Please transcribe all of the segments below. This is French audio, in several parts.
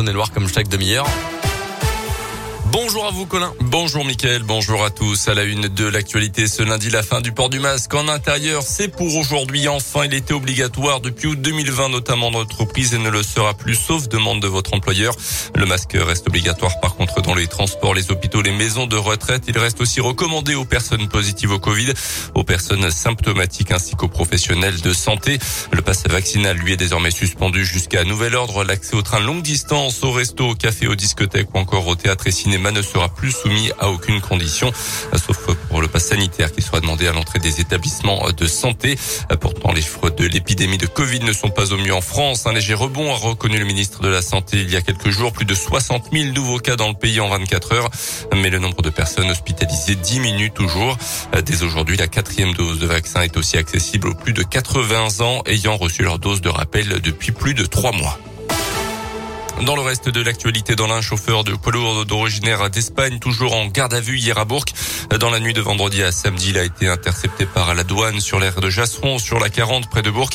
Saône-et-Loire comme chaque demi-heure. Bonjour à vous Colin. Bonjour Mickaël, bonjour à tous. À la une de l'actualité ce lundi, la fin du port du masque en intérieur, c'est pour aujourd'hui. Enfin, il était obligatoire depuis août 2020, notamment dans l'entreprise et ne le sera plus sauf demande de votre employeur. Le masque reste obligatoire par contre dans les transports, les hôpitaux, les maisons de retraite. Il reste aussi recommandé aux personnes positives au Covid, aux personnes symptomatiques ainsi qu'aux professionnels de santé. Le passe vaccinal lui est désormais suspendu jusqu'à nouvel ordre. L'accès au train longue distance, au resto, au café, aux discothèques ou encore au théâtre et cinéma ne sera plus soumis à aucune condition, sauf pour le pass sanitaire qui sera demandé à l'entrée des établissements de santé. Pourtant, les chiffres de l'épidémie de Covid ne sont pas au mieux en France. Un léger rebond a reconnu le ministre de la Santé il y a quelques jours. Plus de 60 000 nouveaux cas dans le pays en 24 heures. Mais le nombre de personnes hospitalisées diminue toujours. Dès aujourd'hui, la quatrième dose de vaccin est aussi accessible aux plus de 80 ans ayant reçu leur dose de rappel depuis plus de trois mois. Dans le reste de l'actualité, dans l'un chauffeur de poids lourd d'originaire d'Espagne, toujours en garde à vue hier à Bourg. Dans la nuit de vendredi à samedi, il a été intercepté par la douane sur l'aire de Jasseron, sur la 40 près de Bourg.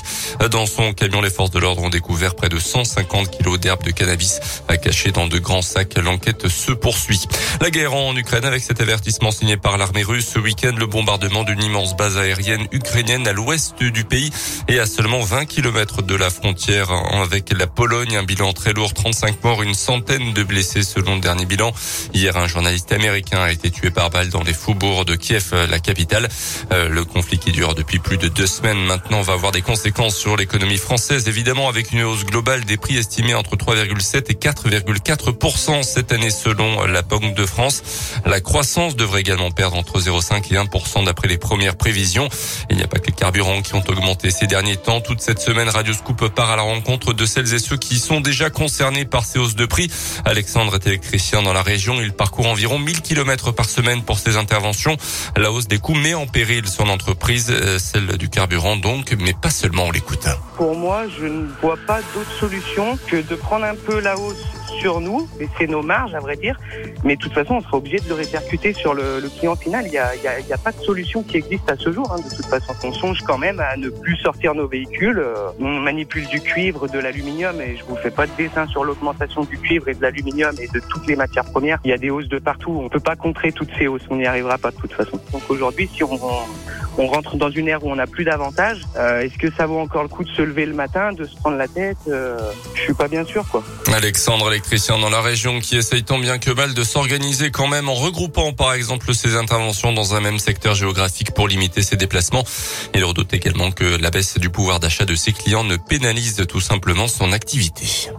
Dans son camion, les forces de l'ordre ont découvert près de 150 kilos d'herbe de cannabis cachés dans de grands sacs. L'enquête se poursuit. La guerre en Ukraine avec cet avertissement signé par l'armée russe ce week-end, le bombardement d'une immense base aérienne ukrainienne à l'ouest du pays et à seulement 20 kilomètres de la frontière avec la Pologne. Un bilan très lourd, 35 morts, une centaine de blessés selon le dernier bilan. Hier, un journaliste américain a été tué par balle dans les faubourgs de Kiev, la capitale. Euh, le conflit qui dure depuis plus de deux semaines maintenant va avoir des conséquences sur l'économie française, évidemment avec une hausse globale des prix estimés entre 3,7 et 4,4% cette année selon la Banque de France. La croissance devrait également perdre entre 0,5 et 1% d'après les premières prévisions. Il n'y a pas que les carburants qui ont augmenté ces derniers temps. Toute cette semaine, Radio Scoop part à la rencontre de celles et ceux qui sont déjà concernés par ces hausses de prix. Alexandre est électricien dans la région. Il parcourt environ 1000 km par semaine pour ses interventions. La hausse des coûts met en péril son entreprise, euh, celle du carburant donc, mais pas seulement, on l'écoute. Pour moi, je ne vois pas d'autre solution que de prendre un peu la hausse sur nous, et c'est nos marges à vrai dire, mais de toute façon on sera obligé de le répercuter sur le, client final. Il n'y a, a, a, pas de solution qui existe à ce jour. Hein. De toute façon, on songe quand même à ne plus sortir nos véhicules. Euh, on manipule du cuivre, de l'aluminium, et je vous fais pas de dessin sur l'augmentation du cuivre et de l'aluminium et de toutes les matières premières. Il y a des hausses de partout. On peut pas contrer toutes ces hausses. On n'y arrivera pas de toute façon. Donc aujourd'hui, si on rentre dans une ère où on n'a plus d'avantages. Euh, Est-ce que ça vaut encore le coup de se lever le matin, de se prendre la tête euh, Je suis pas bien sûr, quoi. Alexandre, électricien dans la région, qui essaye tant bien que mal de s'organiser quand même en regroupant par exemple ses interventions dans un même secteur géographique pour limiter ses déplacements. Il redoute également que la baisse du pouvoir d'achat de ses clients ne pénalise tout simplement son activité.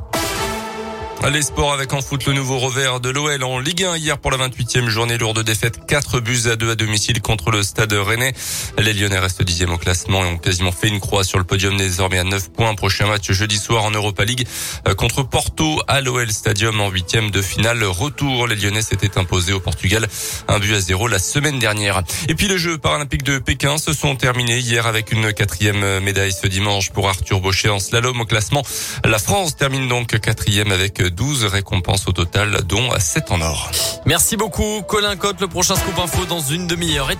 Les sports avec en foot le nouveau revers de l'OL en Ligue 1 hier pour la 28e journée lourde défaite 4 buts à 2 à domicile contre le Stade Rennais. Les Lyonnais restent dixième au classement et ont quasiment fait une croix sur le podium désormais à 9 points. Prochain match jeudi soir en Europa League euh, contre Porto à l'OL Stadium en huitième de finale. Retour, les Lyonnais s'étaient imposés au Portugal un but à 0 la semaine dernière. Et puis les Jeux paralympiques de Pékin se sont terminés hier avec une quatrième médaille ce dimanche pour Arthur Baucher en slalom au classement. La France termine donc quatrième avec 12 récompenses au total, dont 7 en or. Merci beaucoup, Colin Cotte. Le prochain scoop info dans une demi-heure.